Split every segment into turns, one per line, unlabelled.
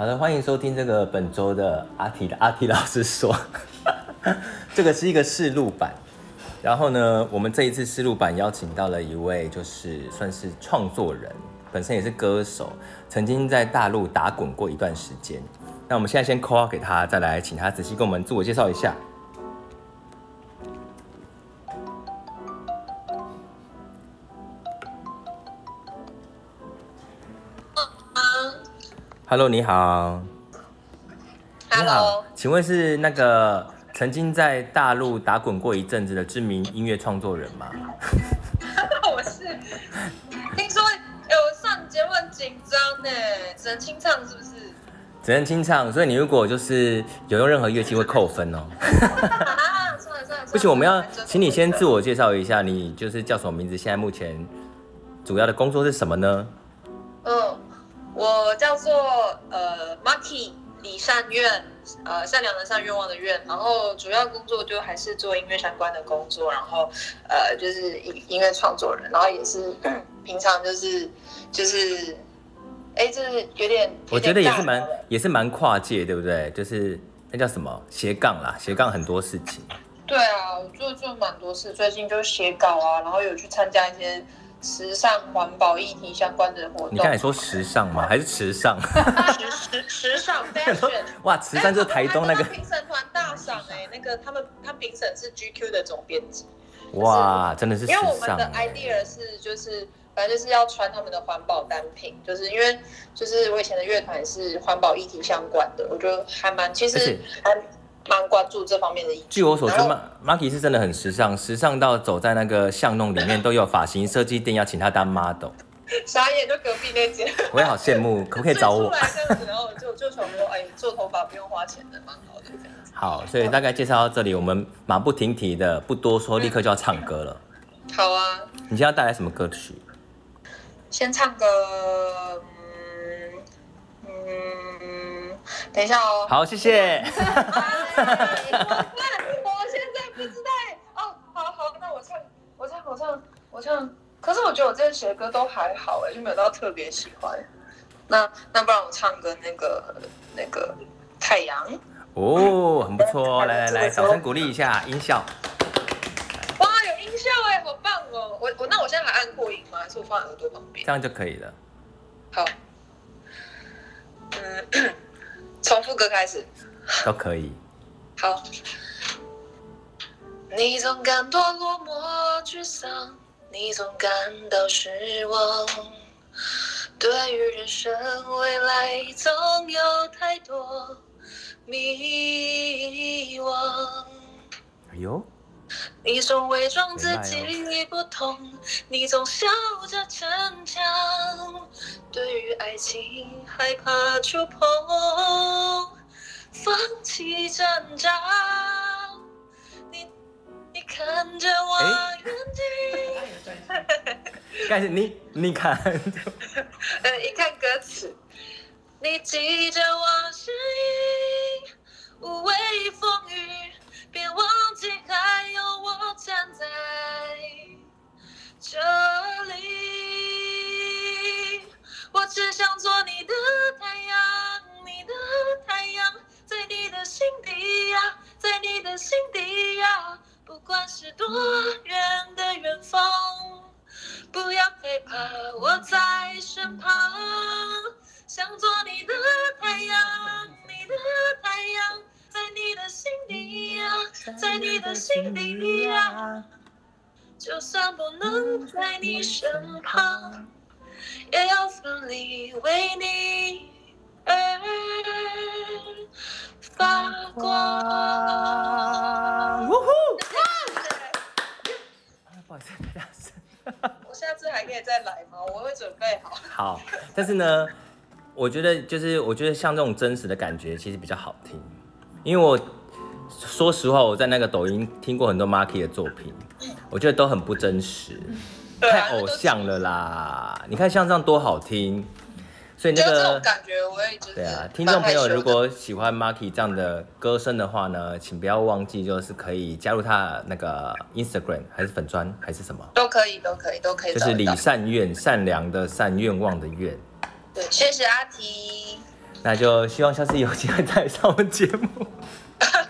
好的，欢迎收听这个本周的阿提的阿提老师说，这个是一个试录版。然后呢，我们这一次试录版邀请到了一位，就是算是创作人，本身也是歌手，曾经在大陆打滚过一段时间。那我们现在先 call 给他，再来请他仔细跟我们自我介绍一下。Hello，你好。
Hello，
你好，请问是那个曾经在大陆打滚过一阵子的知名音乐创作人吗？
我是，听说有上节目很紧张呢，只能清唱是不是？
只能清唱，所以你如果就是有用任何乐器会扣分哦。
啊，算了算了，
不行，我们要请你先自我介绍一下，你就是叫什么名字？现在目前主要的工作是什么呢？
嗯。我叫做呃 Maki 李善愿，呃善良的善愿望的愿，然后主要工作就还是做音乐相关的工作，然后呃就是音音乐创作人，然后也是 平常就是就是哎就是有点，
我觉得也是蛮也是蛮跨界，对不对？就是那叫什么斜杠啦，斜杠很多事情。
对啊，我做做蛮多事，最近就写稿啊，然后有去参加一些。时尚环保议题相关的活动，
你刚才说时尚吗？还是时尚？
时时时尚 fashion
哇，慈善就是台东那个
评审团大赏哎，那个他们他评审是 GQ 的总编辑。
哇，真的是。
因为我们的 idea 是就是反正就是要穿他们的环保单品，就是因为就是我以前的乐团是环保议题相关的，我觉得还蛮其实还。蛮关注这方面的。据
我所知，Maki 是真的很时尚，时尚到走在那个巷弄里面都有发型设计店要请他当 model。
傻眼，就隔壁那间。
我也好羡慕，可不可以找我？
出来这样子，然后就就想说，哎，做头发不用花钱的，蛮好的这样子。
好，所以大概介绍到这里，我们马不停蹄的，不多说，立刻就要唱歌了。
好啊。
你今天要带来什么歌曲？
先唱歌。等一下哦。
好，谢谢。
我现在不知道。哦，好好，那我唱，我唱，我唱，我唱。可是我觉得我这些写的歌都还好哎，就没有到特别喜欢。那那不然我唱个那个那个太阳。
哦，很不错哦。来来来，掌声鼓励一下，音效。
哇，有音效哎，好棒哦。我我那我现在还按扩音吗？还是我放在耳朵旁边？
这样就可以了。
好。嗯。从副歌开始，
都可以。
好。你总感到落寞沮丧，你总感到失望，对于人生未来总有太多迷惘。
哎呦。
你总伪装自己不痛，你总笑着逞强，对于爱情害怕触碰，放弃挣扎。你你看着我眼睛，
但是 你你看，
呃，一看歌词，你记着我声音，无畏风雨。别忘记还有我在身旁，想做你的太阳，你的太阳。在你的心底呀，在你的心底呀，就算不能在你身旁，也要奋力为你而我会准备好。
好，但是呢，我觉得就是我觉得像这种真实的感觉，其实比较好听。因为我说实话，我在那个抖音听过很多 Marky 的作品，我觉得都很不真实，太偶像了啦！你看像这样多好听，所以那个
感觉我也觉得。
对啊，听众朋友如果喜欢 Marky 这样的歌声的话呢，请不要忘记就是可以加入他那个 Instagram 还是粉砖还是什么
都可以，都可以，都可以。
就是李善愿，善良的善愿望的愿。
对，谢谢阿提。
那就希望下次有机会再上我们节目。
欸、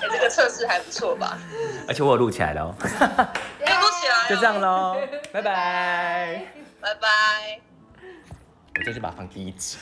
这个测试还不错吧？
而且我有录起来了哦。
录起来。
就这样喽，拜拜。
拜拜。
我就去把它放第一集。